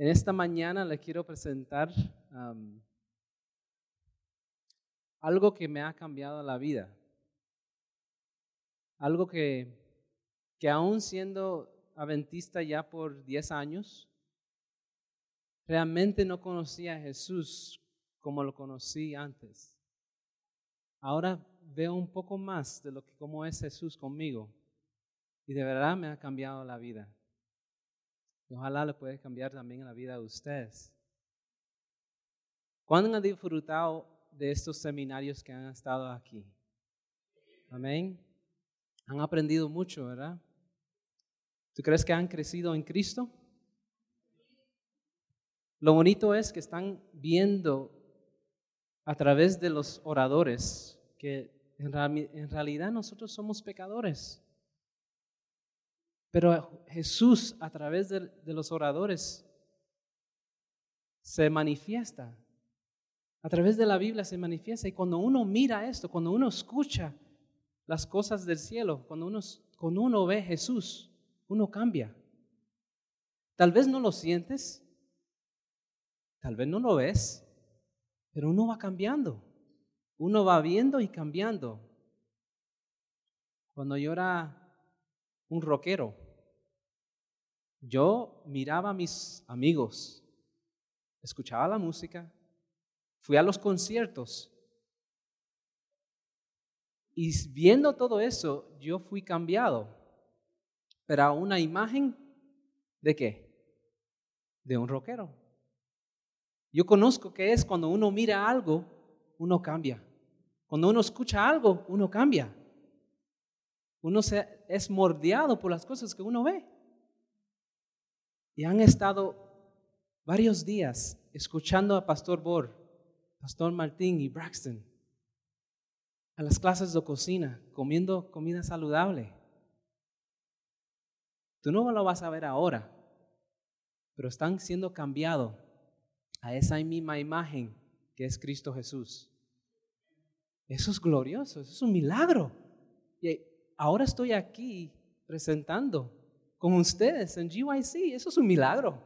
En esta mañana le quiero presentar algo que me ha cambiado la vida. Algo que, que aún siendo adventista ya por 10 años, realmente no conocía a Jesús como lo conocí antes. Ahora veo un poco más de lo que cómo es Jesús conmigo y de verdad me ha cambiado la vida. Ojalá le pueda cambiar también la vida de ustedes. ¿Cuándo han disfrutado de estos seminarios que han estado aquí? Amén. Han aprendido mucho, ¿verdad? ¿Tú crees que han crecido en Cristo? Lo bonito es que están viendo a través de los oradores que en, realidad nosotros somos pecadores. Pero Jesús a través de, los oradores se manifiesta. A través de la Biblia se manifiesta. Y cuando uno mira esto, cuando uno escucha las cosas del cielo, cuando uno, cuando uno ve Jesús, uno cambia. Tal vez no lo sientes, tal vez no lo ves, pero uno va cambiando. Uno va viendo y cambiando. Cuando yo era un rockero, yo miraba a mis amigos, escuchaba la música, fui a los conciertos y viendo todo eso, yo fui cambiado. Pero a una imagen de qué? De un rockero. Yo conozco que es cuando uno mira algo, uno cambia. Cuando uno escucha algo, uno cambia. Uno se, es mordeado por las cosas que uno ve. Y han estado varios días escuchando a Pastor Bor, Pastor Martín y Braxton a las clases de cocina, comiendo comida saludable. Tú no lo vas a ver ahora, pero están siendo cambiados a esa misma imagen que es Cristo Jesús. Eso es glorioso, eso es un milagro. Y ahora estoy aquí presentando con ustedes en GYC, eso es un milagro.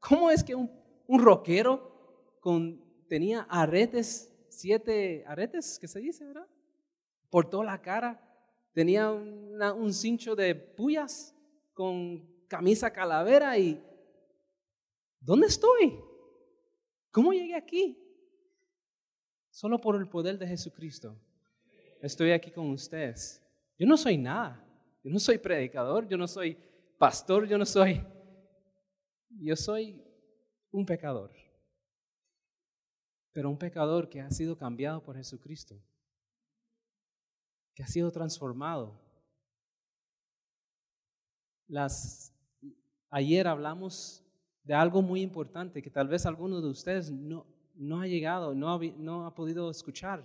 ¿Cómo es que un, rockero con, tenía aretes, siete aretes, que se dice, verdad? Por toda la cara, tenía un cincho de puyas con camisa calavera y ¿dónde estoy? ¿Cómo llegué aquí? Solo por el poder de Jesucristo. Estoy aquí con ustedes. Yo no soy nada. Yo no soy predicador, yo no soy pastor, yo no soy... Yo soy un pecador. Pero un pecador que ha sido cambiado por Jesucristo. Que ha sido transformado. Las, ayer hablamos de algo muy importante que tal vez alguno de ustedes no, no ha llegado, no ha, no ha podido escuchar.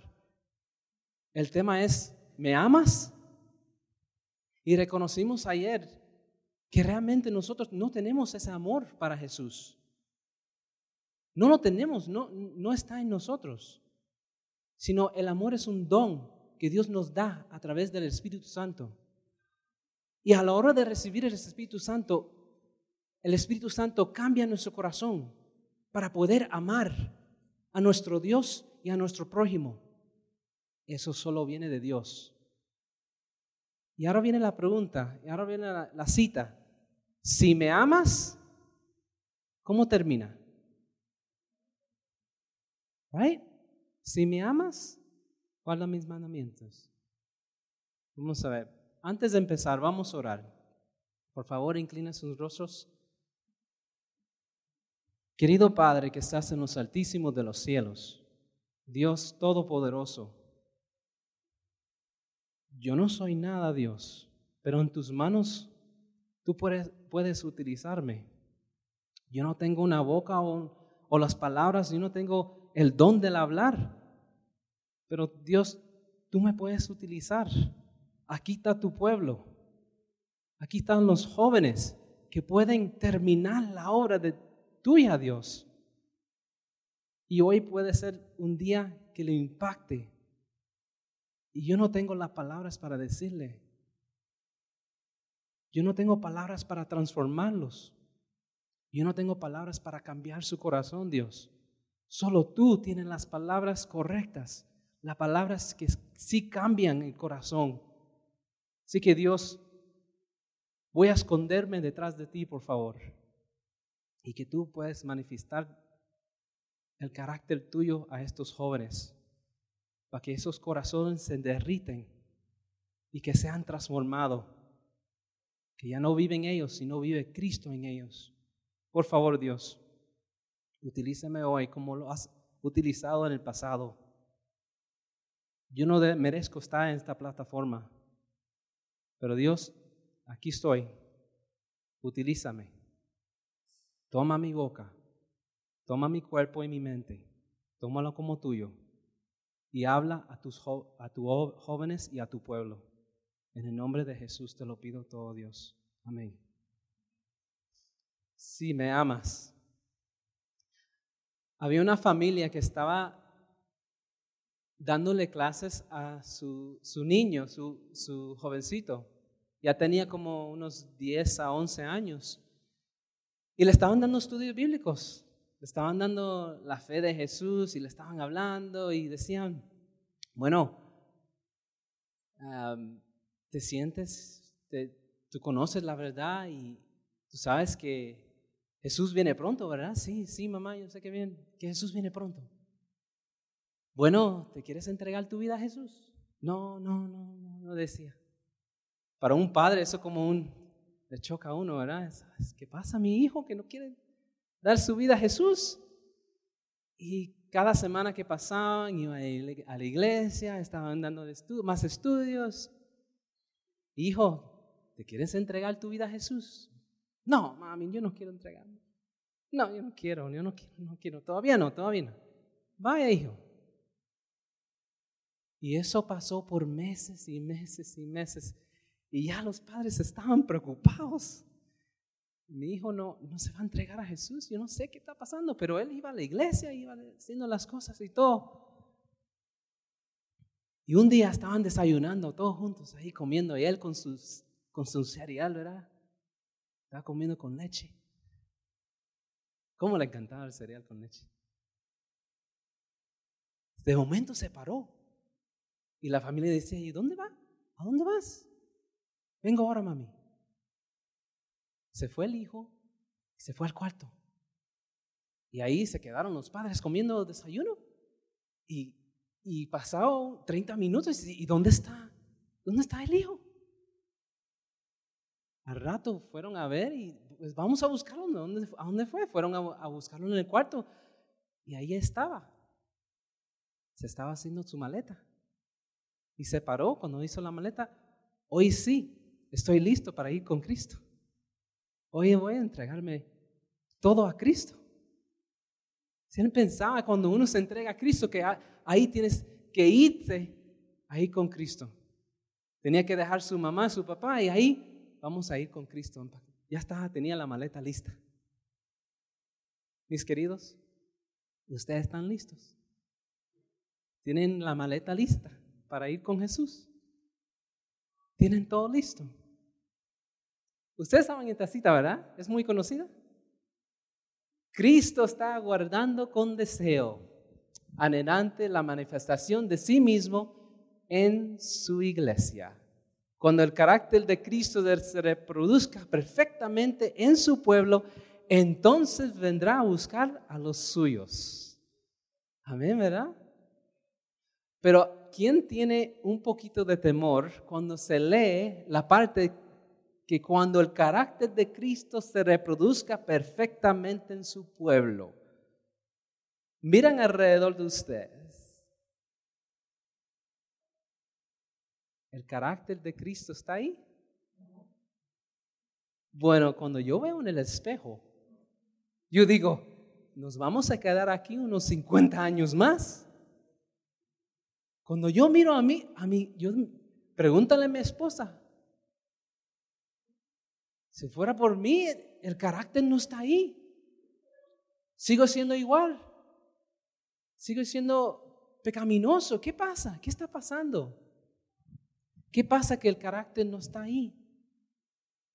El tema es, ¿me amas? Y reconocimos ayer que realmente nosotros no tenemos ese amor para Jesús. No lo tenemos, no, no está en nosotros, sino el amor es un don que Dios nos da a través del Espíritu Santo. Y a la hora de recibir el Espíritu Santo, el Espíritu Santo cambia nuestro corazón para poder amar a nuestro Dios y a nuestro prójimo. Eso solo viene de Dios. Y ahora viene la pregunta, y ahora viene la, cita. Si me amas, ¿cómo termina? Right? Si me amas, guarda mis mandamientos. Vamos a ver. Antes de empezar, vamos a orar. Por favor, inclina sus rostros. Querido Padre que estás en los altísimos de los cielos, Dios Todopoderoso, yo no soy nada, Dios, pero en tus manos tú puedes, puedes utilizarme. Yo no tengo una boca o, o las palabras, yo no tengo el don del hablar, pero Dios, tú me puedes utilizar. Aquí está tu pueblo, aquí están los jóvenes que pueden terminar la obra de tuya, Dios. Y hoy puede ser un día que le impacte. Y yo no tengo las palabras para decirle. Yo no tengo palabras para transformarlos. Yo no tengo palabras para cambiar su corazón, Dios. Solo tú tienes las palabras correctas, las palabras que sí cambian el corazón. Así que Dios, voy a esconderme detrás de ti, por favor, y que tú puedas manifestar el carácter tuyo a estos jóvenes, para que esos corazones se derriten y que sean transformados, que ya no viven ellos, sino vive Cristo en ellos. Por favor, Dios, utilízame hoy como lo has utilizado en el pasado. Yo no merezco estar en esta plataforma, pero Dios, aquí estoy. Utilízame. Toma mi boca, toma mi cuerpo y mi mente, tómalo como tuyo y habla a tus, a tus jóvenes y a tu pueblo. En el nombre de Jesús te lo pido todo, Dios. Amén. Si me amas. Había una familia que estaba dándole clases a su, su niño, su, su, jovencito. Ya tenía como unos 10 a 11 años. Y le estaban dando estudios bíblicos. Le estaban dando la fe de Jesús y le estaban hablando y decían, bueno, te sientes, tú conoces la verdad y tú sabes que Jesús viene pronto, ¿verdad? Sí, sí, mamá, yo sé que, bien, que Jesús viene pronto. Bueno, ¿te quieres entregar tu vida a Jesús? No, no, no, no, no decía. Para un padre eso como un, le choca a uno, ¿verdad? ¿Qué pasa mi hijo que no quiere dar su vida a Jesús? Y cada semana que pasaban iba a la iglesia, estaban dando más estudios. Hijo, ¿te quieres entregar tu vida a Jesús? No, mami, yo no quiero entregarme. No, yo no quiero, yo no quiero, no quiero. Todavía no, todavía no. Vaya, hijo. Y eso pasó por meses y meses y meses. Y ya los padres estaban preocupados. Mi hijo no, no se va a entregar a Jesús. Yo no sé qué está pasando, pero él iba a la iglesia, iba haciendo las cosas y todo. Y un día estaban desayunando todos juntos ahí comiendo y él con, sus, con su cereal, ¿verdad? Estaba comiendo con leche. ¿Cómo le encantaba el cereal con leche? De momento se paró. Y la familia decía, ¿y dónde va? ¿A dónde vas? Vengo ahora, mami. Se fue el hijo y se fue al cuarto. Y ahí se quedaron los padres comiendo desayuno. Y, y pasado 30 minutos, ¿y dónde está? ¿Dónde está el hijo? Al rato fueron a ver y pues vamos a buscarlo. ¿A dónde, a dónde fue? Fueron a, a, buscarlo en el cuarto y ahí estaba. Se estaba haciendo su maleta. Y se paró cuando hizo la maleta. Hoy sí, estoy listo para ir con Cristo. Hoy voy a entregarme todo a Cristo. Si pensaba cuando uno se entrega a Cristo que ahí tienes que irte ahí con Cristo. Tenía que dejar su mamá, su papá y ahí vamos a ir con Cristo. Ya estaba, tenía la maleta lista. Mis queridos, ustedes están listos. Tienen la maleta lista para ir con Jesús. Tienen todo listo. Ustedes saben esta cita, ¿verdad? Es muy conocida. Cristo está aguardando con deseo, anhelante la manifestación de sí mismo en su iglesia. Cuando el carácter de Cristo se reproduzca perfectamente en su pueblo, entonces vendrá a buscar a los suyos. Amén, ¿verdad? Pero ¿quién tiene un poquito de temor cuando se lee la parte que cuando el carácter de Cristo se reproduzca perfectamente en su pueblo? Miran alrededor de ustedes ¿El carácter de Cristo está ahí? Bueno, cuando yo veo en el espejo, yo digo, nos vamos a quedar aquí unos 50 años más. Cuando yo miro a mí, a mí, yo pregúntale a mi esposa, si fuera por mí, el carácter no está ahí. Sigo siendo igual. Sigo siendo pecaminoso. ¿Qué pasa? ¿Qué está pasando? ¿Qué pasa que el carácter no está ahí?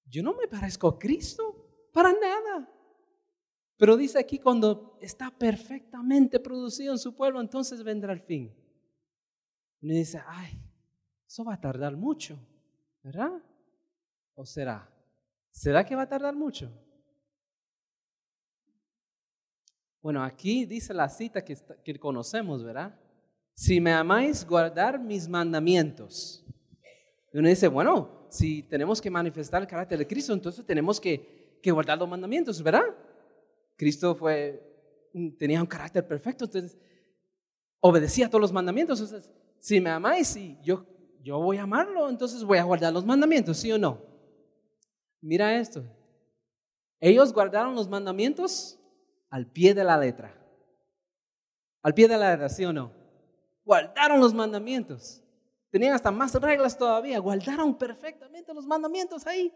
Yo no me parezco a Cristo, para nada. Pero dice aquí, cuando está perfectamente producido en su pueblo, entonces vendrá el fin. Y dice, ay, eso va a tardar mucho, ¿verdad? ¿O será? ¿Será que va a tardar mucho? Bueno, aquí dice la cita que, conocemos, ¿verdad? Si me amáis, guardar mis mandamientos. Y uno dice, bueno, si tenemos que manifestar el carácter de Cristo, entonces tenemos que, guardar los mandamientos, ¿verdad? Cristo fue, tenía un carácter perfecto, entonces obedecía a todos los mandamientos. Entonces, si me amáis, yo, yo voy a amarlo, entonces voy a guardar los mandamientos, ¿sí o no? Mira esto. Ellos guardaron los mandamientos al pie de la letra. Al pie de la letra, ¿sí o no? Guardaron los mandamientos. Tenían hasta más reglas todavía. Guardaron perfectamente los mandamientos ahí.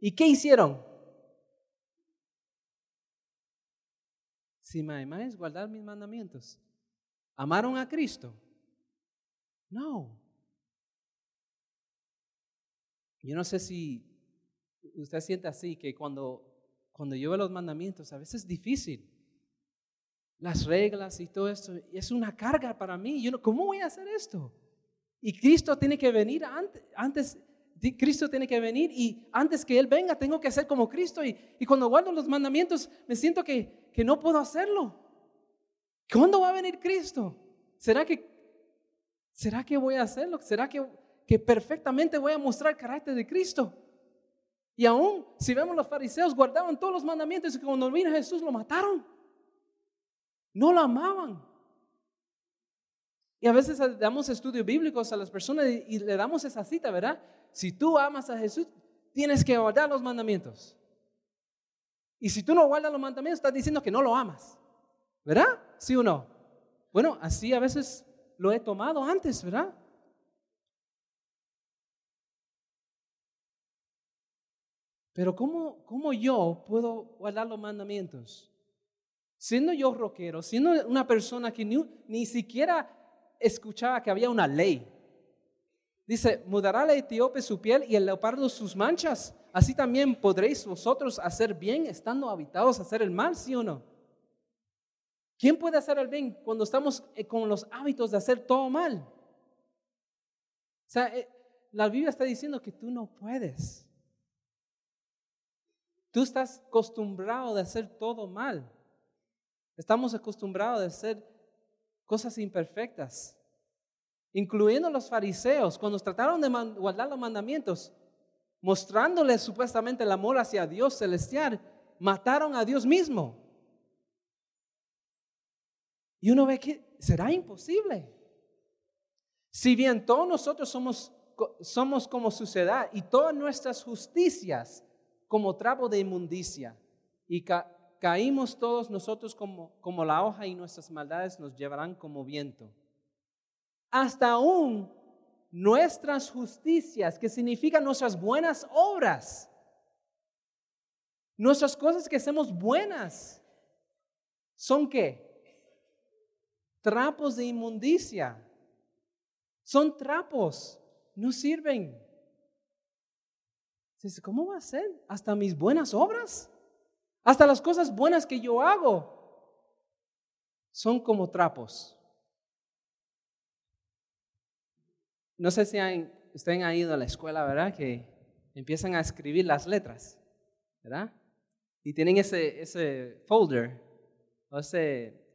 ¿Y qué hicieron? Si me amáis, guardar mis mandamientos. ¿Amaron a Cristo? No. Yo no sé si usted siente así, que cuando, cuando yo los mandamientos, a veces es difícil. Las reglas y todo esto, es una carga para mí. Yo ¿Cómo voy a hacer esto? Y Cristo tiene que venir antes, Cristo tiene que venir y antes que Él venga tengo que hacer como Cristo. Y, y cuando guardo los mandamientos me siento que, que, no puedo hacerlo. ¿Cuándo va a venir Cristo? ¿Será que, será que voy a hacerlo? ¿Será que, que perfectamente voy a mostrar el carácter de Cristo? Y aún si vemos los fariseos guardaban todos los mandamientos y cuando vino Jesús lo mataron. No lo amaban. Y a veces damos estudios bíblicos a las personas y le damos esa cita, ¿verdad? Si tú amas a Jesús, tienes que guardar los mandamientos. Y si tú no guardas los mandamientos, estás diciendo que no lo amas. ¿Verdad? ¿Sí o no? Bueno, así a veces lo he tomado antes, ¿verdad? Pero ¿cómo, cómo yo puedo guardar los mandamientos? Siendo yo rockero, siendo una persona que ni, ni siquiera escuchaba que había una ley. Dice, mudará la etíope su piel y el leopardo sus manchas. Así también podréis vosotros hacer bien estando habitados a hacer el mal, ¿sí o no? ¿Quién puede hacer el bien cuando estamos eh, con los hábitos de hacer todo mal? O sea, eh, la Biblia está diciendo que tú no puedes. Tú estás acostumbrado de hacer todo mal. Estamos acostumbrados de hacer cosas imperfectas, incluyendo los fariseos, cuando trataron de guardar los mandamientos, mostrándoles supuestamente el amor hacia Dios celestial, mataron a Dios mismo. Y uno ve que será imposible. Si bien todos nosotros somos, somos como suciedad y todas nuestras justicias como trapo de inmundicia y caímos todos nosotros como, como la hoja y nuestras maldades nos llevarán como viento. Hasta aún nuestras justicias, que significan nuestras buenas obras, nuestras cosas que hacemos buenas, son qué? Trapos de inmundicia. Son trapos, no sirven. ¿Cómo va a ser? ¿Hasta mis buenas obras? Hasta las cosas buenas que yo hago son como trapos. No sé si han, ustedes han ido a la escuela, ¿verdad? Que empiezan a escribir las letras, ¿verdad? Y tienen ese, ese folder, o ese,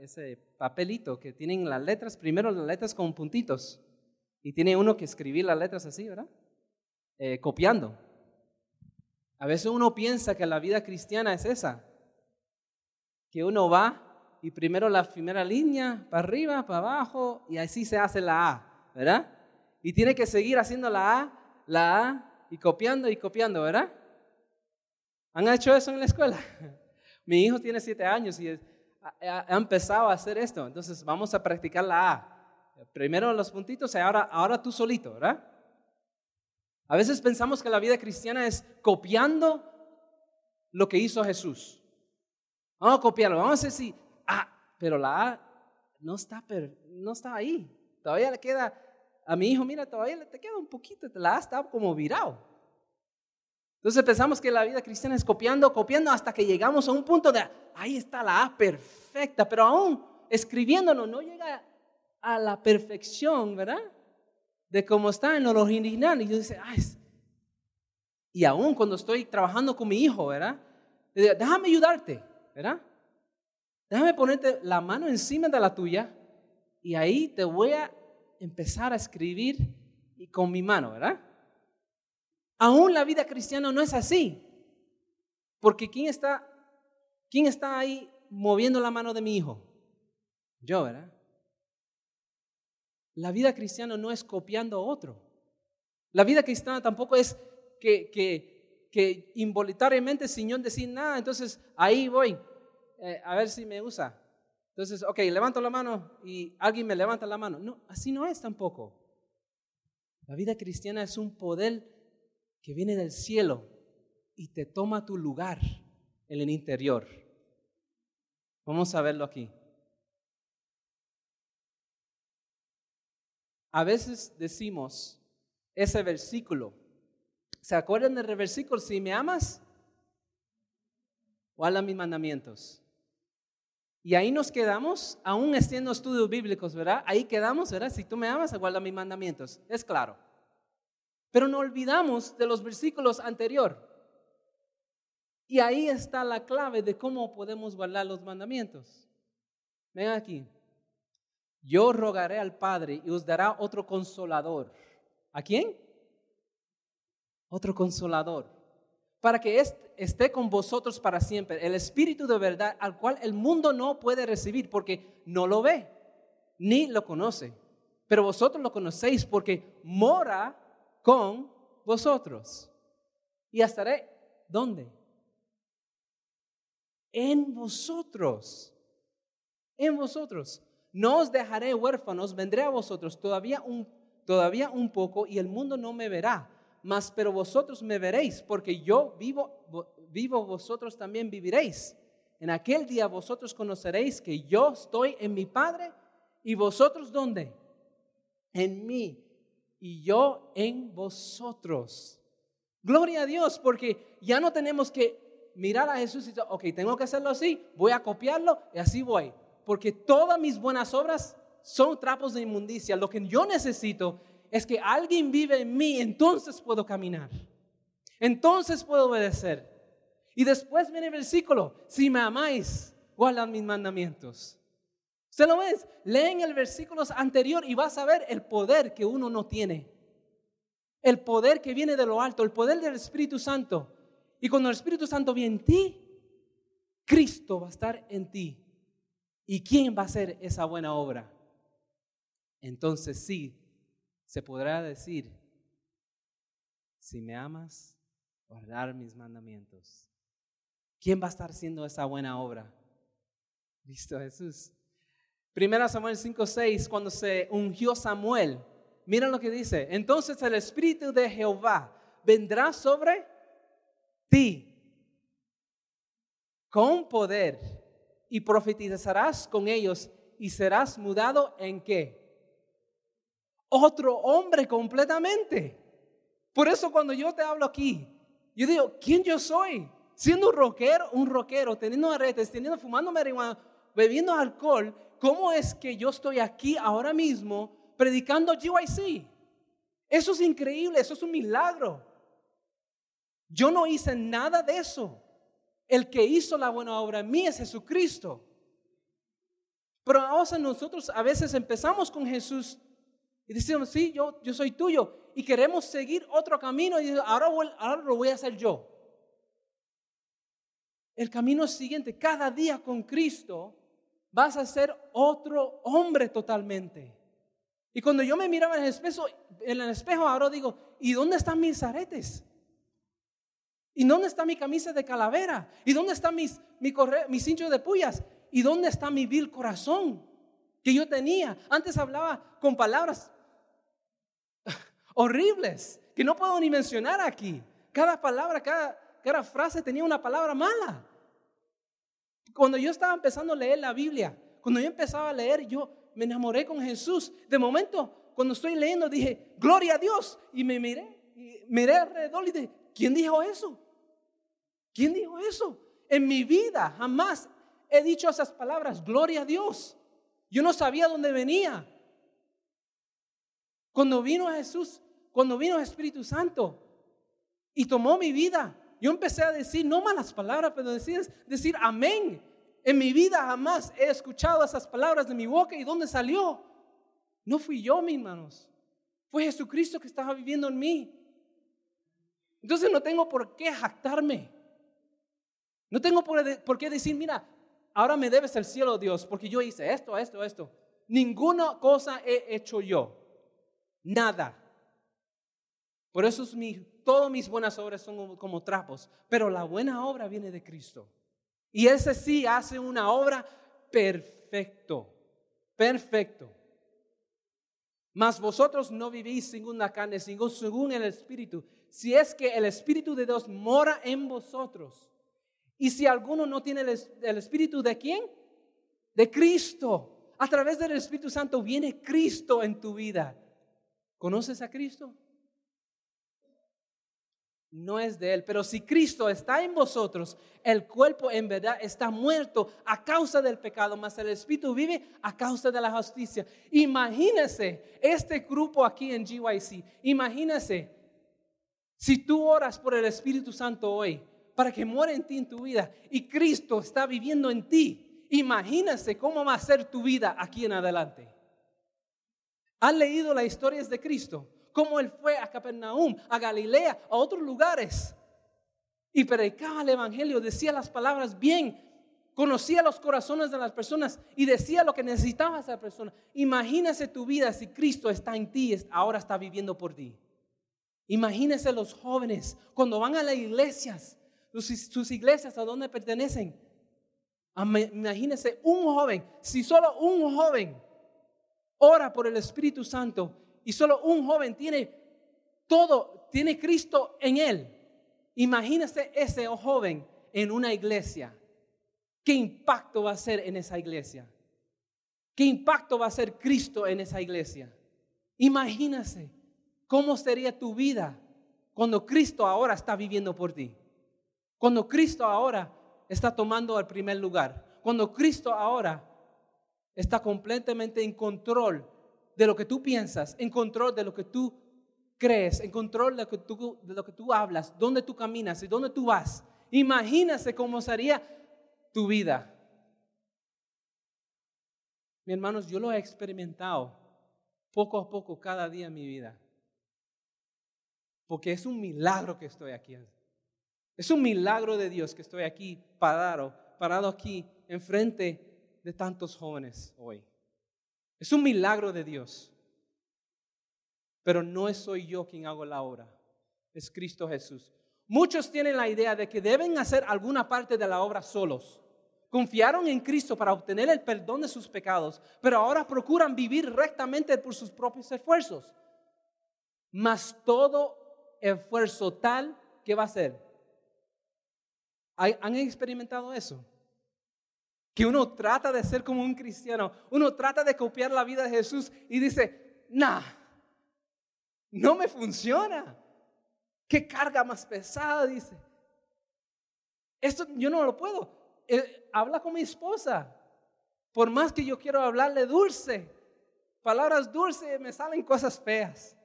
ese papelito que tienen las letras, primero las letras con puntitos, y tiene uno que escribir las letras así, ¿verdad? Eh, copiando. A veces uno piensa que la vida cristiana es esa, que uno va y primero la primera línea, para arriba, para abajo, y así se hace la A, ¿verdad? Y tiene que seguir haciendo la A, la A, y copiando y copiando, ¿verdad? ¿Han hecho eso en la escuela? Mi hijo tiene siete años y ha, empezado a hacer esto, entonces vamos a practicar la A. Primero los puntitos y ahora, ahora tú solito, ¿verdad? A veces pensamos que la vida cristiana es copiando lo que hizo Jesús. Vamos a copiarlo, vamos a decir, si, ah, pero la A no está, no está ahí. Todavía le queda, a mi hijo, mira, todavía le te queda un poquito, la A está como virado. Entonces pensamos que la vida cristiana es copiando, copiando hasta que llegamos a un punto de, ahí está la A perfecta, pero aún escribiéndolo no llega a la perfección, ¿verdad? De cómo está en lo original. Y yo dice, ay, y aún cuando estoy trabajando con mi hijo, ¿verdad? Déjame ayudarte, ¿verdad? Déjame ponerte la mano encima de la tuya y ahí te voy a empezar a escribir con mi mano, ¿verdad? Aún la vida cristiana no es así. Porque ¿quién está, quién está ahí moviendo la mano de mi hijo? Yo, ¿verdad? La vida cristiana no es copiando a otro. La vida cristiana tampoco es que, involuntariamente, sin yo decir nada, entonces ahí voy, eh, a ver si me usa. Entonces, ok, levanto la mano y alguien me levanta la mano. No, así no es tampoco. La vida cristiana es un poder que viene del cielo y te toma tu lugar en el interior. Vamos a verlo aquí. A veces decimos ese versículo. ¿Se acuerdan del versículo? Si me amas, guarda mis mandamientos. Y ahí nos quedamos, aún haciendo estudios bíblicos, ¿verdad? Ahí quedamos, ¿verdad? Si tú me amas, guarda mis mandamientos. Es claro. Pero no olvidamos de los versículos anteriores. Y ahí está la clave de cómo podemos guardar los mandamientos. Ven aquí. Yo rogaré al Padre y os dará otro consolador. ¿A quién? Otro consolador para que esté con vosotros para siempre, el Espíritu de verdad al cual el mundo no puede recibir porque no lo ve, ni lo conoce. Pero vosotros lo conocéis porque mora con vosotros. Y estaré, ¿dónde? En vosotros. En vosotros. No os dejaré huérfanos, vendré a vosotros todavía un, todavía un poco y el mundo no me verá mas pero vosotros me veréis, porque yo vivo, vivo, vosotros también viviréis. En aquel día vosotros conoceréis que yo estoy en mi Padre y vosotros dónde? En mí y yo en vosotros. Gloria a Dios, porque ya no tenemos que mirar a Jesús y decir, ok, tengo que hacerlo así, voy a copiarlo y así voy. Porque todas mis buenas obras son trapos de inmundicia. Lo que yo necesito es que alguien vive en mí, entonces puedo caminar. Entonces puedo obedecer. Y después viene el versículo, si me amáis, guardad mis mandamientos. ¿Se lo ves? Leen el versículo anterior y vas a ver el poder que uno no tiene. El poder que viene de lo alto, el poder del Espíritu Santo. Y cuando el Espíritu Santo viene en ti, Cristo va a estar en ti. ¿Y quién va a hacer esa buena obra? Entonces sí, se podrá decir, si me amas, guardar mis mandamientos. ¿Quién va a estar haciendo esa buena obra? Cristo Jesús. Primera Samuel 5:6, cuando se ungió Samuel, mira lo que dice. Entonces el Espíritu de Jehová vendrá sobre ti con poder y profetizarás con ellos y serás mudado en qué? otro hombre completamente. Por eso cuando yo te hablo aquí, yo digo, ¿quién yo soy? Siendo un rockero, un rockero, teniendo aretes, teniendo, fumando marihuana, bebiendo alcohol, ¿cómo es que yo estoy aquí ahora mismo predicando GYC? Eso es increíble, eso es un milagro. Yo no hice nada de eso. El que hizo la buena obra en mí es Jesucristo. Pero ahora nosotros a veces empezamos con Jesús y decimos, sí, yo, yo soy tuyo. Y queremos seguir otro camino y ahora, ahora lo voy a hacer yo. El camino siguiente, cada día con Cristo, vas a ser otro hombre totalmente. Y cuando yo me miraba en el espejo, en el espejo ahora digo, ¿y dónde están mis aretes? ¿Y dónde está mi camisa de calavera? ¿Y dónde está mis, mi, mi cincho de puyas? ¿Y dónde está mi vil corazón que yo tenía? Antes hablaba con palabras horribles que no puedo ni mencionar aquí. Cada palabra, cada, cada frase tenía una palabra mala. Cuando yo estaba empezando a leer la Biblia, cuando yo empezaba a leer, yo me enamoré con Jesús. De momento, cuando estoy leyendo, dije, gloria a Dios. Y me miré, y miré alrededor y dije, ¿quién dijo eso? ¿Quién dijo eso? En mi vida jamás he dicho esas palabras, gloria a Dios. Yo no sabía dónde venía. Cuando vino Jesús, cuando vino Espíritu Santo y tomó mi vida, yo empecé a decir no malas palabras, pero decir, decir amén. En mi vida jamás he escuchado esas palabras de mi boca y dónde salió. No fui yo, mis hermanos. Fue Jesucristo que estaba viviendo en mí. Entonces no tengo por qué jactarme. No tengo por, qué decir, mira, ahora me debes el cielo, Dios, porque yo hice esto, esto, esto. Ninguna cosa he hecho yo. Nada. Por eso es mi, todas mis buenas obras son como trapos. Pero la buena obra viene de Cristo. Y ese sí hace una obra perfecto. Perfecto. Mas vosotros no vivís según la carne, sino según el Espíritu. Si es que el Espíritu de Dios mora en vosotros. Y si alguno no tiene el, Espíritu de quién? De Cristo. A través del Espíritu Santo viene Cristo en tu vida. ¿Conoces a Cristo? no es de Él. Pero si Cristo está en vosotros, el cuerpo en verdad está muerto a causa del pecado, mas el Espíritu vive a causa de la justicia. Imagínese este grupo aquí en GYC. Imagínese si tú oras por el Espíritu Santo hoy para que muera en ti en tu vida y Cristo está viviendo en ti. Imagínese cómo va a ser tu vida aquí en adelante. ¿Han leído las historias de Cristo? cómo él fue a Capernaum, a Galilea, a otros lugares. Y predicaba el Evangelio, decía las palabras bien, conocía los corazones de las personas y decía lo que necesitaba esa persona. Imagínese tu vida si Cristo está en ti, ahora está viviendo por ti. Imagínese los jóvenes cuando van a las iglesias, sus iglesias a dónde pertenecen. Imagínese un joven, si solo un joven ora por el Espíritu Santo y solo un joven tiene todo, tiene Cristo en él. Imagínese ese joven en una iglesia. ¿Qué impacto va a ser en esa iglesia? ¿Qué impacto va a ser Cristo en esa iglesia? Imagínese cómo sería tu vida cuando Cristo ahora está viviendo por ti. Cuando Cristo ahora está tomando el primer lugar. Cuando Cristo ahora está completamente en control de lo que tú piensas, en control de lo que tú crees, en control de lo que tú, de lo que tú hablas, dónde tú caminas y dónde tú vas. Imagínese cómo sería tu vida. Mi hermanos, yo lo he experimentado poco a poco cada día en mi vida. Porque es un milagro que estoy aquí. Es un milagro de Dios que estoy aquí parado, parado aquí enfrente de tantos jóvenes hoy. Es un milagro de Dios. Pero no soy yo quien hago la obra, es Cristo Jesús. Muchos tienen la idea de que deben hacer alguna parte de la obra solos. Confiaron en Cristo para obtener el perdón de sus pecados, pero ahora procuran vivir rectamente por sus propios esfuerzos. Mas todo esfuerzo tal, ¿qué va a ser? ¿Han experimentado eso? que uno trata de ser como un cristiano, uno trata de copiar la vida de Jesús y dice, nah, no me funciona. ¿Qué carga más pesada? Dice. Esto yo no lo puedo. Eh, habla con mi esposa. Por más que yo quiero hablarle dulce, palabras dulces, me salen cosas feas.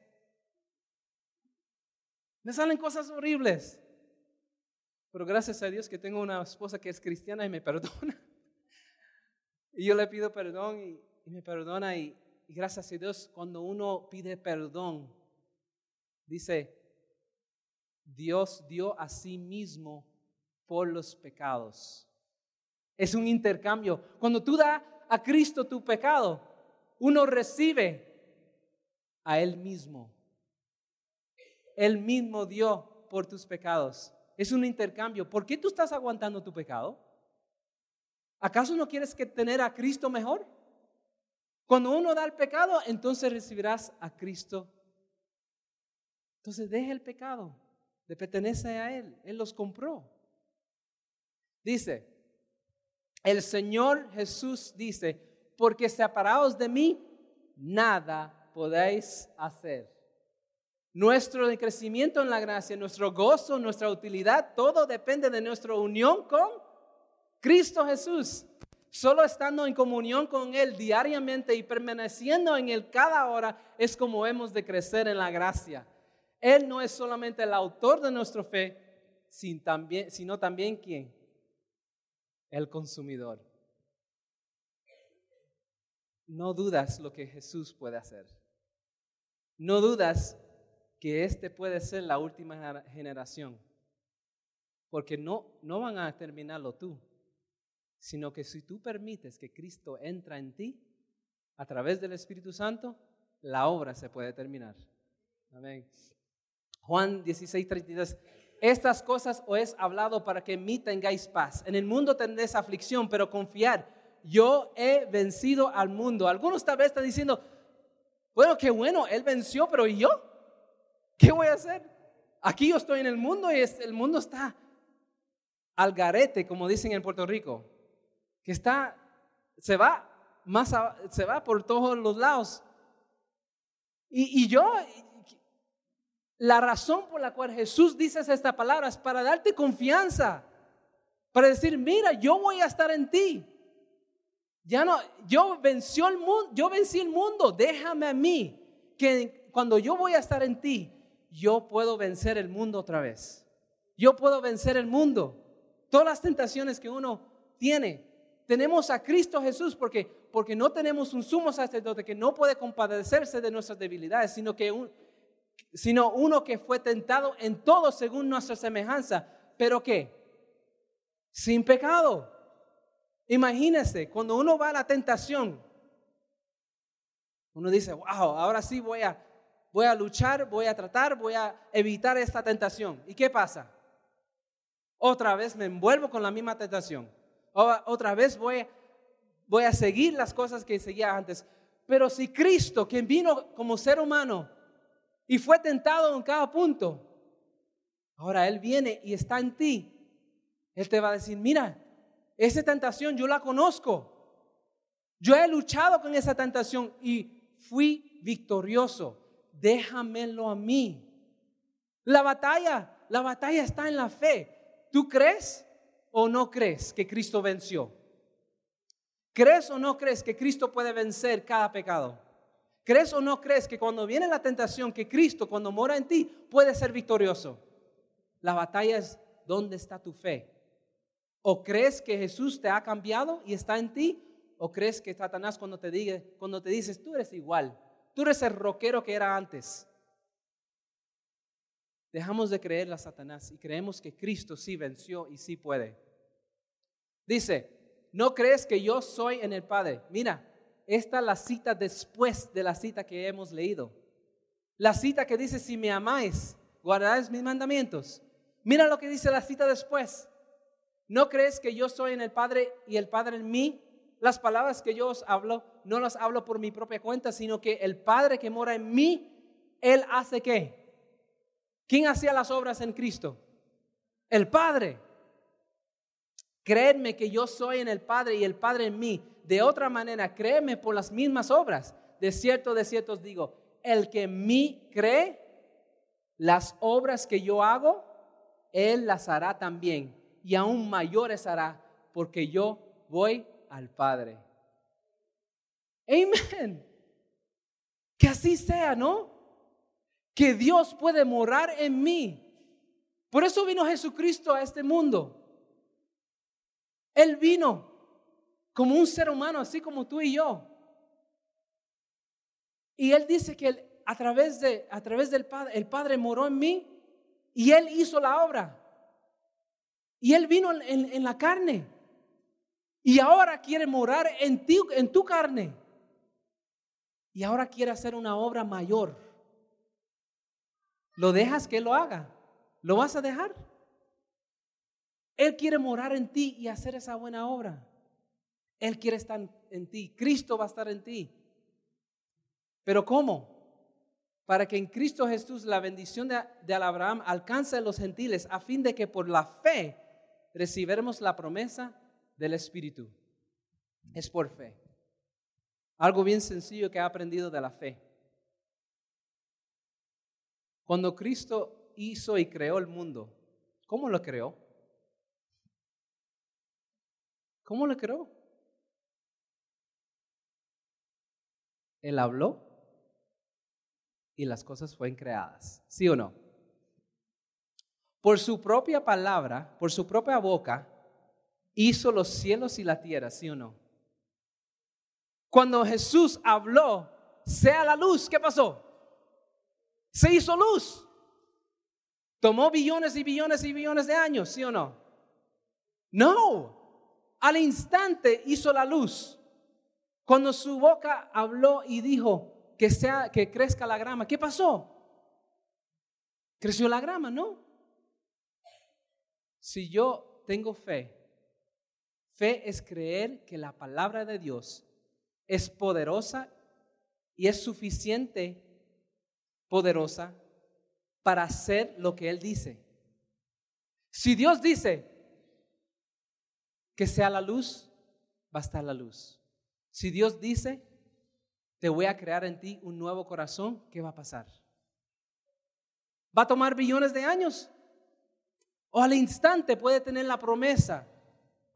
Me salen cosas horribles. Pero gracias a Dios que tengo una esposa que es cristiana y me perdona. Y yo le pido perdón y, me perdona y, gracias a Dios cuando uno pide perdón, dice, Dios dio a sí mismo por los pecados. Es un intercambio. Cuando tú das a Cristo tu pecado, uno recibe a Él mismo. Él mismo dio por tus pecados. Es un intercambio. ¿Por qué tú estás aguantando tu pecado? ¿Acaso no quieres que tener a Cristo mejor? Cuando uno da el pecado, entonces recibirás a Cristo. Entonces deja el pecado, le pertenece a Él, Él los compró. Dice, el Señor Jesús dice, porque separados de mí, nada podéis hacer. Nuestro crecimiento en la gracia, nuestro gozo, nuestra utilidad, todo depende de nuestra unión con Cristo Jesús. Solo estando en comunión con Él diariamente y permaneciendo en Él cada hora es como hemos de crecer en la gracia. Él no es solamente el autor de nuestra fe, sino también quién? El consumidor. No dudas lo que Jesús puede hacer. No dudas que este puede ser la última generación. Porque no, no van a terminarlo tú, sino que si tú permites que Cristo entra en ti a través del Espíritu Santo, la obra se puede terminar. Amén. Juan 16, 32. Estas cosas os he hablado para que en mí tengáis paz. En el mundo tendréis aflicción, pero confiar. Yo he vencido al mundo. Algunos tal vez están diciendo, bueno, qué bueno, él venció, pero ¿y yo? ¿Qué voy a hacer? Aquí yo estoy en el mundo y el mundo está al garete, como dicen en Puerto Rico, que está, se va más, se va por todos los lados. Y, yo, la razón por la cual Jesús dice esta palabra es para darte confianza, para decir, mira, yo voy a estar en ti. Ya no, yo venció el mundo, yo vencí el mundo, déjame a mí, que cuando yo voy a estar en ti, yo puedo vencer el mundo otra vez. Yo puedo vencer el mundo. Todas las tentaciones que uno tiene. Tenemos a Cristo Jesús porque, porque no tenemos un sumo sacerdote que no puede compadecerse de nuestras debilidades, sino que sino uno que fue tentado en todo según nuestra semejanza, pero que sin pecado. Imagínese, cuando uno va a la tentación, uno dice, wow, ahora sí voy a, voy a luchar, voy a tratar, voy a evitar esta tentación. ¿Y qué pasa? Otra vez me envuelvo con la misma tentación. Otra vez voy, a seguir las cosas que seguía antes. Pero si Cristo, quien vino como ser humano, y fue tentado en cada punto. Ahora Él viene y está en ti. Él te va a decir, mira, esa tentación yo la conozco. Yo he luchado con esa tentación y fui victorioso. Déjamelo a mí. La batalla, la batalla está en la fe. ¿Tú crees o no crees que Cristo venció? ¿Crees o no crees que Cristo puede vencer cada pecado? ¿Crees o no crees que cuando viene la tentación, que Cristo cuando mora en ti puede ser victorioso? La batalla es dónde está tu fe. ¿O crees que Jesús te ha cambiado y está en ti? ¿O crees que Satanás cuando te, diga, cuando te dices, tú eres igual, tú eres el rockero que era antes? Dejamos de creerle a Satanás y creemos que Cristo sí venció y sí puede. Dice, ¿no crees que yo soy en el Padre? Mira, esta es la cita después de la cita que hemos leído. La cita que dice, si me amáis, guardaréis mis mandamientos. Mira lo que dice la cita después. ¿No crees que yo soy en el Padre y el Padre en mí? Las palabras que yo os hablo, no las hablo por mi propia cuenta, sino que el Padre que mora en mí, Él hace qué? ¿Quién hacía las obras en Cristo? El Padre. Creedme que yo soy en el Padre y el Padre en mí de otra manera, créeme por las mismas obras. De cierto, de cierto os digo, el que en mí cree, las obras que yo hago, él las hará también. Y aún mayores hará, porque yo voy al Padre. Amén. Que así sea, ¿no? Que Dios puede morar en mí. Por eso vino Jesucristo a este mundo. Él vino como un ser humano, así como tú y yo. Y él dice que a través, de, a través del Padre, el Padre moró en mí y él hizo la obra. Y él vino en, en la carne. Y ahora quiere morar en, ti, en tu carne. Y ahora quiere hacer una obra mayor. ¿Lo dejas que lo haga? ¿Lo vas a dejar? Él quiere morar en ti y hacer esa buena obra. Él quiere estar en ti. Cristo va a estar en ti. Pero ¿cómo? Para que en Cristo Jesús la bendición de, de Abraham alcance a los gentiles a fin de que por la fe recibamos la promesa del Espíritu. Es por fe. Algo bien sencillo que he aprendido de la fe. Cuando Cristo hizo y creó el mundo, ¿cómo lo creó? ¿Cómo le creó? Él habló y las cosas fueron creadas. ¿Sí o no? Por su propia palabra, por su propia boca, hizo los cielos y la tierra, ¿sí o no? Cuando Jesús habló, sea la luz, ¿qué pasó? Se hizo luz. Tomó billones y billones y billones de años, ¿sí o no? No, al instante hizo la luz. Cuando su boca habló y dijo que sea que crezca la grama, ¿qué pasó? Creció la grama, ¿no? Si yo tengo fe, fe es creer que la palabra de Dios es poderosa y es suficiente poderosa para hacer lo que Él dice. Si Dios dice que sea la luz, va a estar la luz. Si Dios dice, te voy a crear en ti un nuevo corazón, ¿qué va a pasar? ¿Va a tomar billones de años? ¿O al instante puede tener la promesa?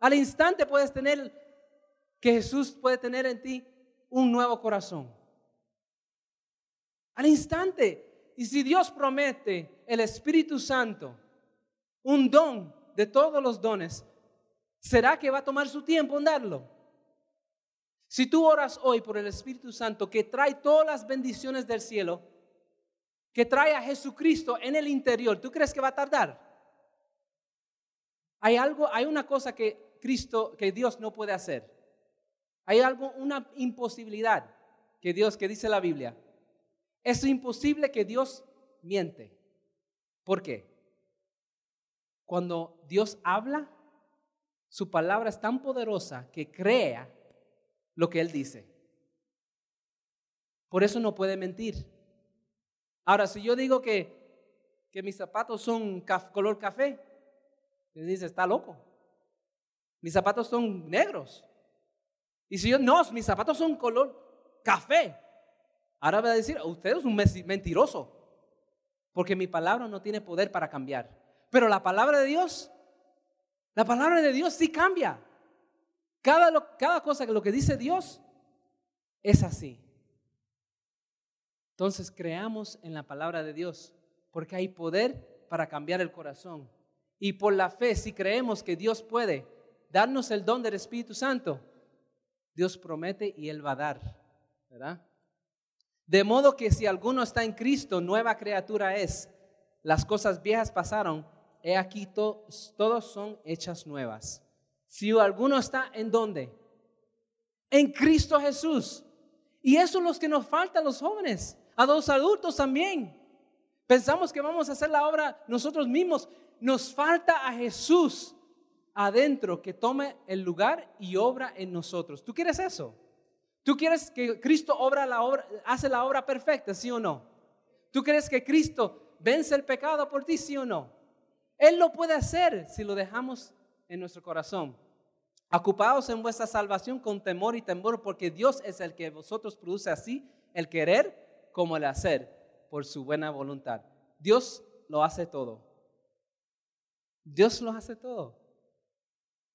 Al instante puedes tener que Jesús puede tener en ti un nuevo corazón. Al instante. Y si Dios promete el Espíritu Santo, un don de todos los dones, ¿será que va a tomar su tiempo en darlo? Si tú oras hoy por el Espíritu Santo que trae todas las bendiciones del cielo, que trae a Jesucristo en el interior, ¿tú crees que va a tardar? Hay algo, hay una cosa que Cristo, que Dios no puede hacer. Hay algo, una imposibilidad que Dios, que dice la Biblia, es imposible que Dios miente. ¿Por qué? Cuando Dios habla, su palabra es tan poderosa que crea lo que Él dice. Por eso no puede mentir. Ahora, si yo digo que, que mis zapatos son color café, Él dice, está loco. Mis zapatos son negros. Y si yo, no, mis zapatos son color café. Ahora va a decir, usted es un mentiroso, porque mi palabra no tiene poder para cambiar. Pero la palabra de Dios, la palabra de Dios sí cambia. Cada, cada cosa que lo que dice Dios es así. Entonces creamos en la palabra de Dios, porque hay poder para cambiar el corazón. Y por la fe, si creemos que Dios puede darnos el don del Espíritu Santo, Dios promete y Él va a dar, ¿verdad? De modo que si alguno está en Cristo, nueva criatura es. Las cosas viejas pasaron, he aquí todos, son hechas nuevas. Si alguno está en dónde? En Cristo Jesús. Y eso es lo que nos falta a los jóvenes, a los adultos también. Pensamos que vamos a hacer la obra nosotros mismos. Nos falta a Jesús adentro que tome el lugar y obra en nosotros. ¿Tú quieres eso? ¿Tú quieres que Cristo obra la obra, hace la obra perfecta, sí o no? ¿Tú crees que Cristo vence el pecado por ti, sí o no? Él lo puede hacer si lo dejamos en nuestro corazón. Ocupados en vuestra salvación con temor y temor, porque Dios es el que vosotros produce así el querer como el hacer por su buena voluntad. Dios lo hace todo. Dios lo hace todo.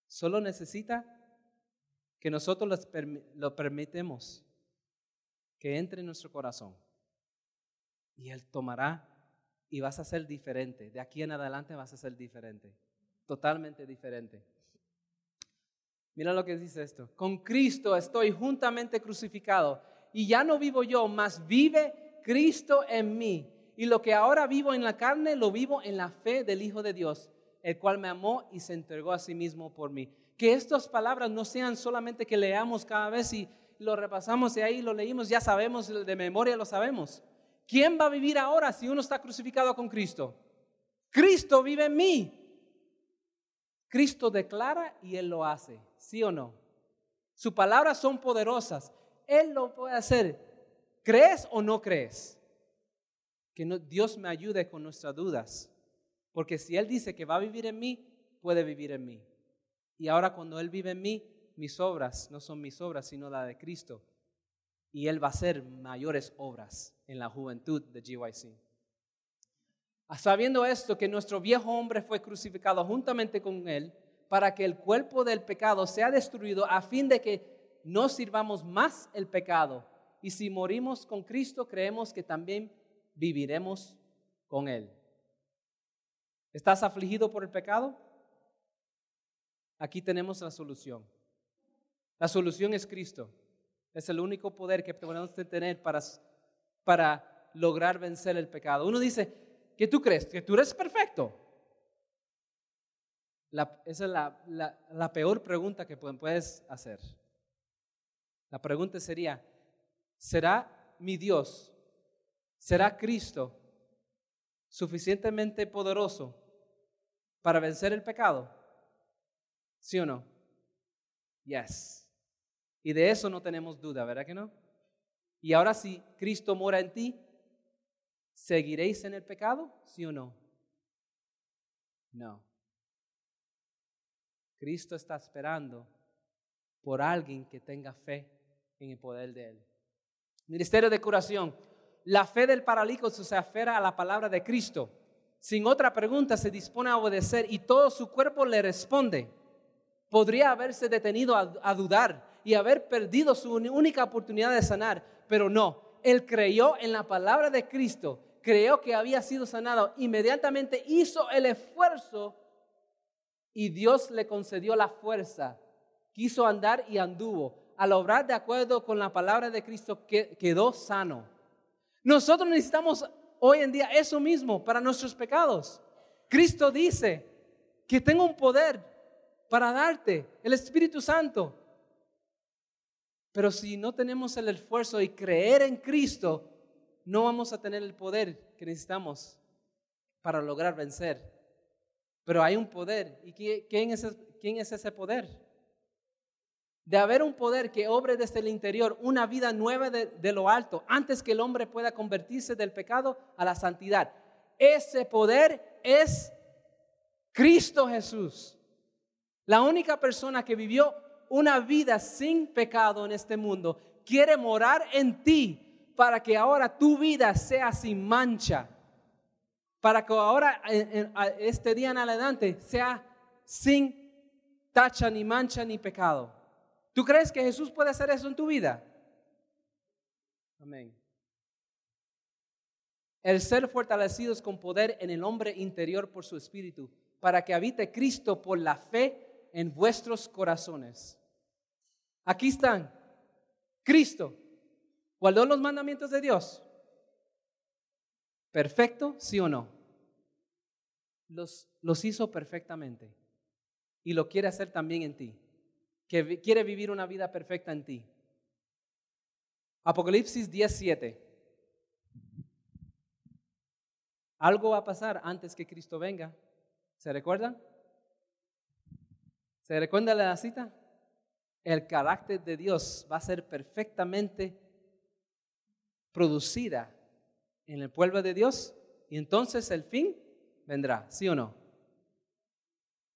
Solo necesita que nosotros lo permitemos que entre en nuestro corazón. Y Él tomará y vas a ser diferente. De aquí en adelante vas a ser diferente. Totalmente diferente. Mira lo que dice esto. Con Cristo estoy juntamente crucificado. Y ya no vivo yo, mas vive Cristo en mí. Y lo que ahora vivo en la carne, lo vivo en la fe del Hijo de Dios, el cual me amó y se entregó a sí mismo por mí que estas palabras no sean solamente que leamos cada vez y lo repasamos y ahí lo leímos, ya sabemos, de memoria lo sabemos. ¿Quién va a vivir ahora si uno está crucificado con Cristo? Cristo vive en mí. Cristo declara y Él lo hace, ¿sí o no? Sus palabras son poderosas. Él lo puede hacer. ¿Crees o no crees? Que Dios me ayude con nuestras dudas. Porque si Él dice que va a vivir en mí, puede vivir en mí. Y ahora cuando Él vive en mí, mis obras no son mis obras, sino la de Cristo. Y Él va a hacer mayores obras en la juventud de GYC. Sabiendo esto, que nuestro viejo hombre fue crucificado juntamente con Él, para que el cuerpo del pecado sea destruido a fin de que no sirvamos más el pecado. Y si morimos con Cristo, creemos que también viviremos con Él. ¿Estás afligido por el pecado? Aquí tenemos la solución. La solución es Cristo. Es el único poder que podemos tener para, para lograr vencer el pecado. Uno dice, ¿qué tú crees? ¿Que tú eres perfecto? esa es la, la peor pregunta que puedes hacer. La pregunta sería, ¿será mi Dios, será Cristo suficientemente poderoso para vencer el pecado? ¿Sí o no? Yes. Y de eso no tenemos duda, ¿verdad que no? Y ahora si Cristo mora en ti, ¿seguiréis en el pecado? ¿Sí o no? No. Cristo está esperando por alguien que tenga fe en el poder de Él. Ministerio de curación. La fe del paralítico se aferra a la palabra de Cristo. Sin otra pregunta se dispone a obedecer y todo su cuerpo le responde. Podría haberse detenido a, dudar y haber perdido su única oportunidad de sanar, pero no. Él creyó en la palabra de Cristo, creyó que había sido sanado, inmediatamente hizo el esfuerzo y Dios le concedió la fuerza. Quiso andar y anduvo. Al obrar de acuerdo con la palabra de Cristo quedó sano. Nosotros necesitamos hoy en día eso mismo para nuestros pecados. Cristo dice que tengo un poder para darte, el Espíritu Santo. Pero si no tenemos el esfuerzo y creer en Cristo, no vamos a tener el poder que necesitamos para lograr vencer pero hay un poder. ¿Y quién es, quién es ese poder? De haber un poder que obre desde el interior una vida nueva de, lo alto, antes que el hombre pueda convertirse del pecado a la santidad. Ese poder es Cristo Jesús. La única persona que vivió una vida sin pecado en este mundo quiere morar en ti para que ahora tu vida sea sin mancha para que ahora, este día en adelante, sea sin tacha, ni mancha, ni pecado. ¿Tú crees que Jesús puede hacer eso en tu vida? Amén. El ser fortalecidos con poder en el hombre interior por su espíritu, para que habite Cristo por la fe en vuestros corazones. Aquí están. Cristo guardó los mandamientos de Dios. ¿Perfecto? ¿Sí o no? los, los hizo perfectamente y lo quiere hacer también en ti, que quiere vivir una vida perfecta en ti. Apocalipsis 17. Algo va a pasar antes que Cristo venga. ¿Se recuerdan? ¿Se recuerda la cita? El carácter de Dios va a ser perfectamente producida en el pueblo de Dios y entonces el fin vendrá, ¿sí o no?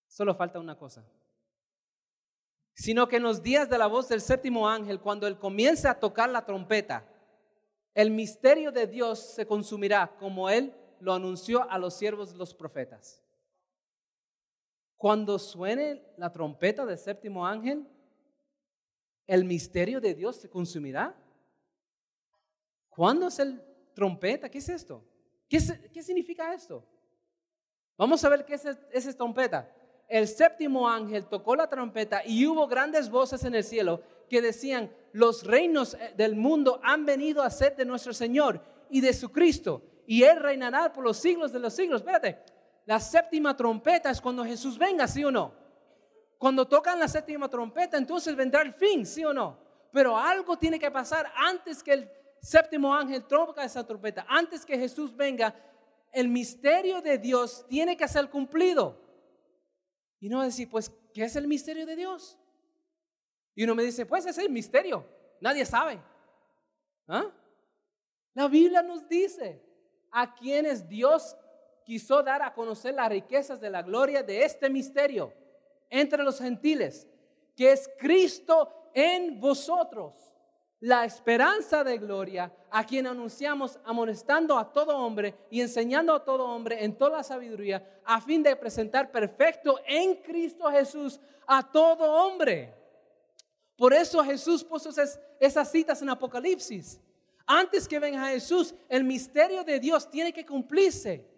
Solo falta una cosa. Sino que en los días de la voz del séptimo ángel, cuando él comience a tocar la trompeta, el misterio de Dios se consumirá como él lo anunció a los siervos de los profetas. Cuando suene la trompeta del séptimo ángel, el misterio de Dios se consumirá. ¿Cuándo es el trompeta? ¿Qué es esto? ¿Qué, qué significa esto? Vamos a ver qué es esa trompeta. El séptimo ángel tocó la trompeta y hubo grandes voces en el cielo que decían, los reinos eh, del mundo han venido a ser de nuestro Señor y de su Cristo, y Él reinará por los siglos de los siglos. Espérate, la séptima trompeta es cuando Jesús venga, ¿sí o no? Cuando tocan la séptima trompeta, entonces vendrá el fin, ¿sí o no? Pero algo tiene que pasar antes que el séptimo ángel toque esa trompeta, antes que Jesús venga el misterio de Dios tiene que ser cumplido. Y no decir, pues, ¿qué es el misterio de Dios? Y uno me dice, pues es el misterio, nadie sabe. ¿Ah? La Biblia nos dice a quienes Dios quiso dar a conocer las riquezas de la gloria de este misterio entre los gentiles, que es Cristo en vosotros, la esperanza de gloria, a quien anunciamos amonestando a todo hombre y enseñando a todo hombre en toda la sabiduría, a fin de presentar perfecto en Cristo Jesús a todo hombre. Por eso Jesús puso esas, esas citas en Apocalipsis. Antes que venga Jesús, el misterio de Dios tiene que cumplirse.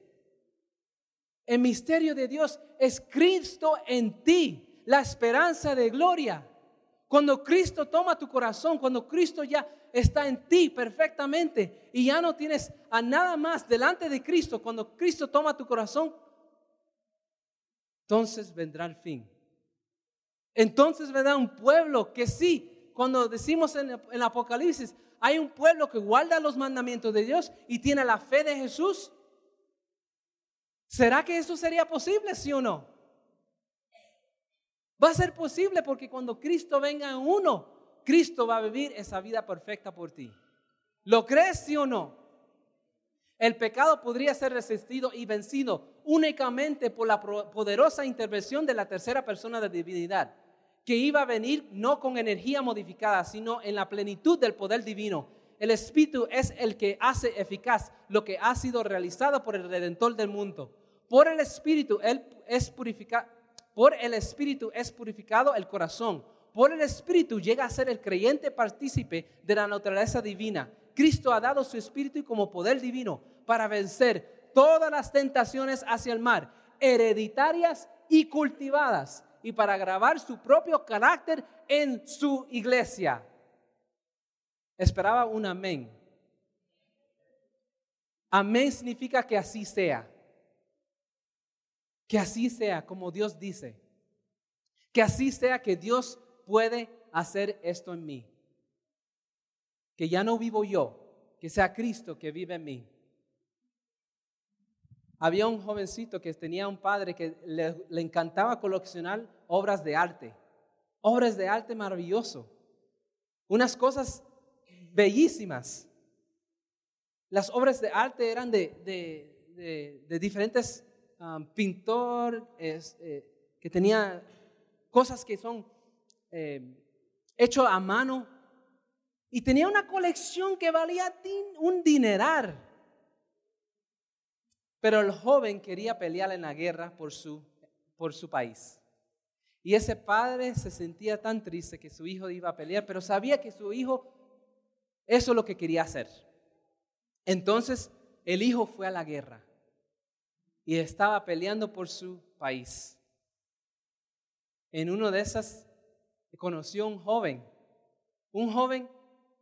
El misterio de Dios es Cristo en ti, la esperanza de gloria. Cuando Cristo toma tu corazón, cuando Cristo ya está en ti perfectamente y ya no tienes a nada más delante de Cristo, cuando Cristo toma tu corazón, entonces vendrá el fin. Entonces vendrá un pueblo que sí, cuando decimos en el Apocalipsis, hay un pueblo que guarda los mandamientos de Dios y tiene la fe de Jesús. ¿Será que eso sería posible, sí o no? Va a ser posible porque cuando Cristo venga en uno, Cristo va a vivir esa vida perfecta por ti. ¿Lo crees, sí o no? El pecado podría ser resistido y vencido únicamente por la poderosa intervención de la tercera persona de divinidad, que iba a venir no con energía modificada, sino en la plenitud del poder divino. El Espíritu es el que hace eficaz lo que ha sido realizado por el Redentor del mundo. Por el Espíritu, Él es purificado por el Espíritu es purificado el corazón. Por el Espíritu llega a ser el creyente partícipe de la naturaleza divina. Cristo ha dado su Espíritu como poder divino para vencer todas las tentaciones hacia el mar, hereditarias y cultivadas, y para grabar su propio carácter en su iglesia. Esperaba un amén. Amén significa que así sea. Que así sea como Dios dice. Que así sea que Dios puede hacer esto en mí. Que ya no vivo yo, que sea Cristo que vive en mí. Había un jovencito que tenía un padre que le, encantaba coleccionar obras de arte. Obras de arte maravilloso. Unas cosas bellísimas. Las obras de arte eran de, de, de diferentes pintor eh, que tenía cosas que son eh, hechas a mano y tenía una colección que valía un dinerar. Pero el joven quería pelear en la guerra por su, por su país. Y ese padre se sentía tan triste que su hijo iba a pelear, pero sabía que su hijo eso es lo que quería hacer. Entonces el hijo fue a la guerra y estaba peleando por su país. En uno de esas conoció un joven, un joven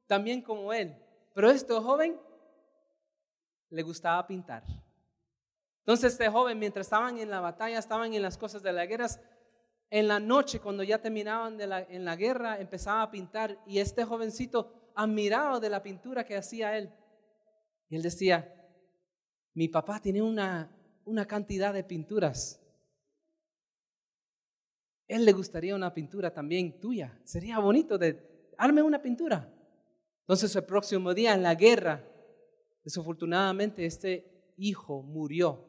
también como él, pero este joven le gustaba pintar. Entonces este joven, mientras estaban en la batalla, estaban en las cosas de la guerra, en la noche, cuando ya terminaban de la, en la guerra, empezaba a pintar y este jovencito admiraba de la pintura que hacía él. Y él decía, mi papá tiene una, una cantidad de pinturas. Él le gustaría una pintura también tuya. Sería bonito de, arme una pintura. Entonces el próximo día en la guerra, desafortunadamente este hijo murió.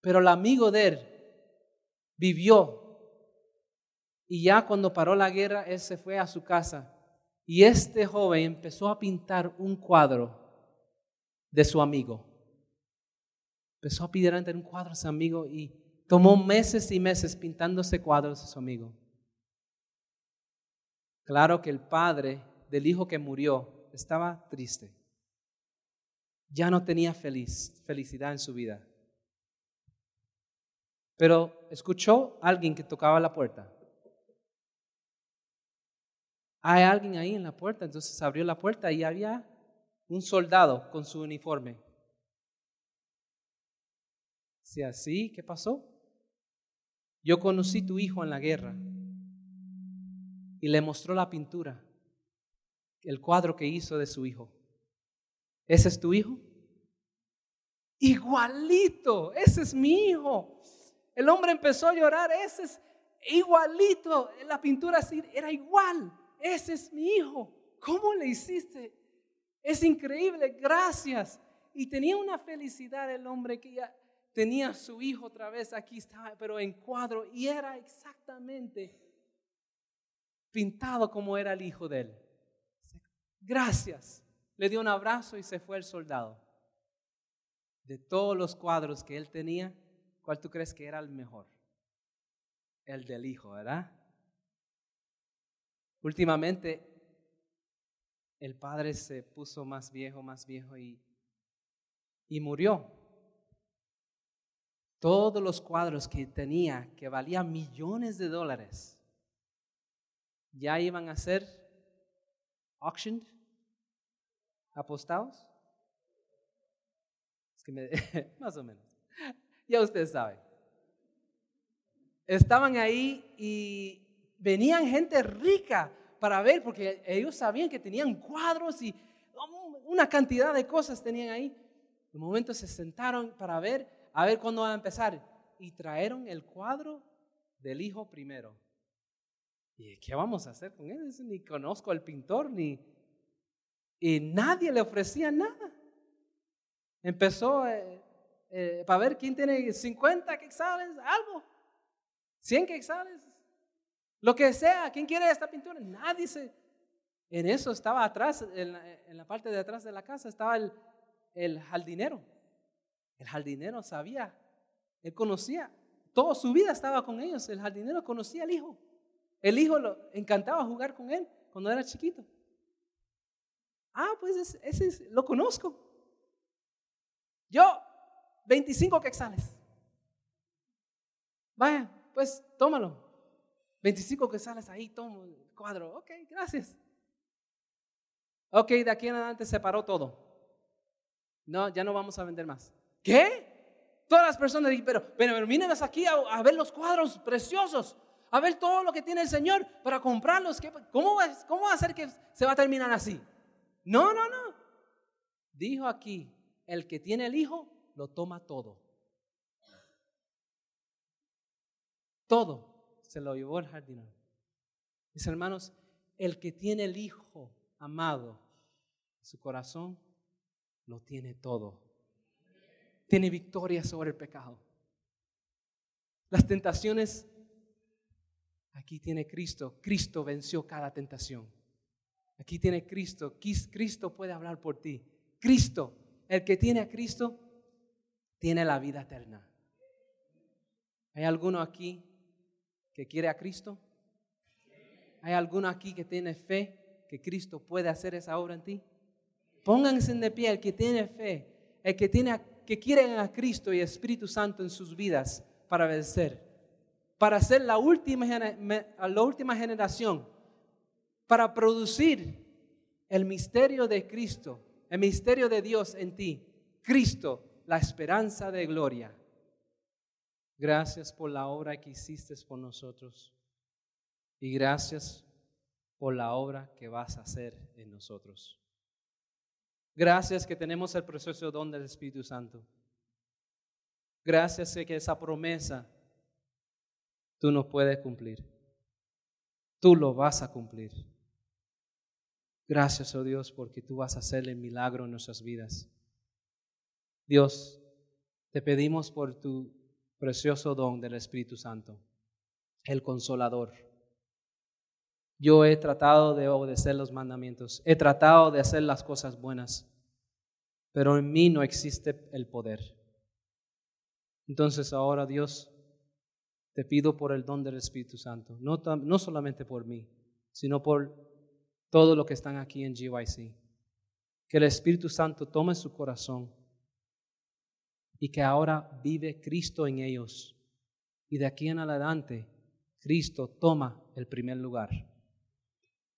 Pero el amigo de él vivió. Y ya cuando paró la guerra, él se fue a su casa. Y este joven empezó a pintar un cuadro de su amigo empezó a pedir un cuadro a su amigo y tomó meses y meses pintando ese cuadro a su amigo. Claro que el padre del hijo que murió estaba triste. Ya no tenía feliz, felicidad en su vida. Pero escuchó a alguien que tocaba la puerta. Hay alguien ahí en la puerta, entonces abrió la puerta y había un soldado con su uniforme. Si así, ¿qué pasó? Yo conocí tu hijo en la guerra y le mostró la pintura, el cuadro que hizo de su hijo. ¿Ese es tu hijo? Igualito, ese es mi hijo. El hombre empezó a llorar, ese es igualito. La pintura era igual, ese es mi hijo. ¿Cómo le hiciste? Es increíble, gracias. Y tenía una felicidad el hombre que ya tenía su hijo otra vez, aquí estaba, pero en cuadro, y era exactamente pintado como era el hijo de él. gracias. Le dio un abrazo y se fue el soldado. De todos los cuadros que él tenía, ¿cuál tú crees que era el mejor? El del hijo, ¿verdad? Últimamente, el padre se puso más viejo, más viejo y, y murió. Todos los cuadros que tenía, que valían millones de dólares, ya iban a ser auctioned, apostados. Es que más o menos. Ya ustedes saben. Estaban ahí y venían gente rica para ver, porque ellos sabían que tenían cuadros y una cantidad de cosas tenían ahí. De momento se sentaron para ver, a ver cuándo va a empezar. Y trajeron el cuadro del hijo primero. ¿Y qué vamos a hacer con él? Ni conozco al pintor, ni... Y nadie le ofrecía nada. Empezó eh, eh, para ver quién tiene 50 quexales, algo. 100 quexales. Lo que sea, ¿quién quiere esta pintura? Nadie se... En eso estaba atrás, en la, parte de atrás de la casa, estaba el, el jardinero. El jardinero sabía, él conocía, toda su vida estaba con ellos. El jardinero conocía al hijo. El hijo lo encantaba jugar con él cuando era chiquito. Ah, pues ese, lo conozco. Yo, 25 quexales. Vaya, pues tómalo. 25 quexales ahí, tomo el cuadro. Ok, gracias. Ok, de aquí en adelante se paró todo. No, ya no vamos a vender más. ¿Qué? Todas las personas dijeron, pero, pero, pero aquí a ver los cuadros preciosos a ver todo lo que tiene el Señor para comprarlos. ¿Cómo ¿Cómo va a ser que se va a terminar así? No, no, no. Dijo aquí, el que tiene el Hijo lo toma todo. Todo se lo llevó el jardinero. Mis hermanos, el que tiene el Hijo amado su corazón, lo tiene todo. Tiene victoria sobre el pecado. Las tentaciones Aquí tiene Cristo. Cristo venció cada tentación. Aquí tiene Cristo. Cristo puede hablar por ti. Cristo, el que tiene a Cristo, tiene la vida eterna. ¿Hay alguno aquí que quiere a Cristo? ¿Hay alguno aquí que tiene fe que Cristo puede hacer esa obra en ti? Pónganse de pie el que tiene fe, el que, tiene, que quiere a Cristo y Espíritu Santo en sus vidas para vencer para ser la última, la última generación, para producir el misterio de Cristo, el misterio de Dios en ti. Cristo, la esperanza de gloria. Gracias por la obra que hiciste por nosotros y gracias por la obra que vas a hacer en nosotros. Gracias que tenemos el precioso don del Espíritu Santo. Gracias que esa promesa tú no puedes cumplir. Tú lo vas a cumplir. Gracias, oh Dios, porque tú vas a hacer el milagro en nuestras vidas. Dios, te pedimos por tu precioso don del Espíritu Santo, el consolador. Yo he tratado de obedecer los mandamientos, he tratado de hacer las cosas buenas, pero en mí no existe el poder. Entonces ahora, Dios, te pido por el don del Espíritu Santo, no, solamente por mí, sino por todo lo que están aquí en GYC. Que el Espíritu Santo tome su corazón y que ahora vive Cristo en ellos. Y de aquí en adelante, Cristo toma el primer lugar.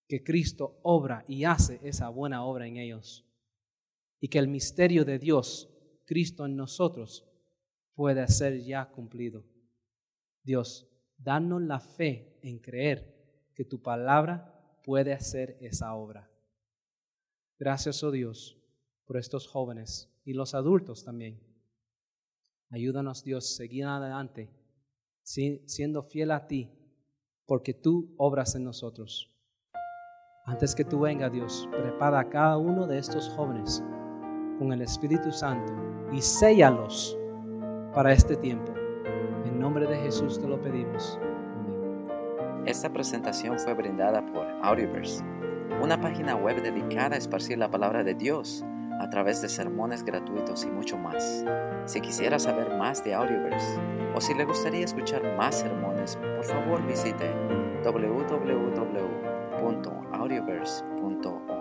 Que Cristo obra y hace esa buena obra en ellos. Y que el misterio de Dios, Cristo en nosotros, pueda ser ya cumplido. Dios, danos la fe en creer que tu palabra puede hacer esa obra. Gracias, oh Dios, por estos jóvenes y los adultos también. Ayúdanos, Dios, seguir adelante, siendo fiel a ti, porque tú obras en nosotros. Antes que tú venga, Dios, prepara a cada uno de estos jóvenes con el Espíritu Santo y séllalos para este tiempo. En nombre de Jesús te lo pedimos. Esta presentación fue brindada por Audioverse, una página web dedicada a esparcir la palabra de Dios a través de sermones gratuitos y mucho más. Si quisiera saber más de Audioverse o si le gustaría escuchar más sermones, por favor visite www.audioverse.org.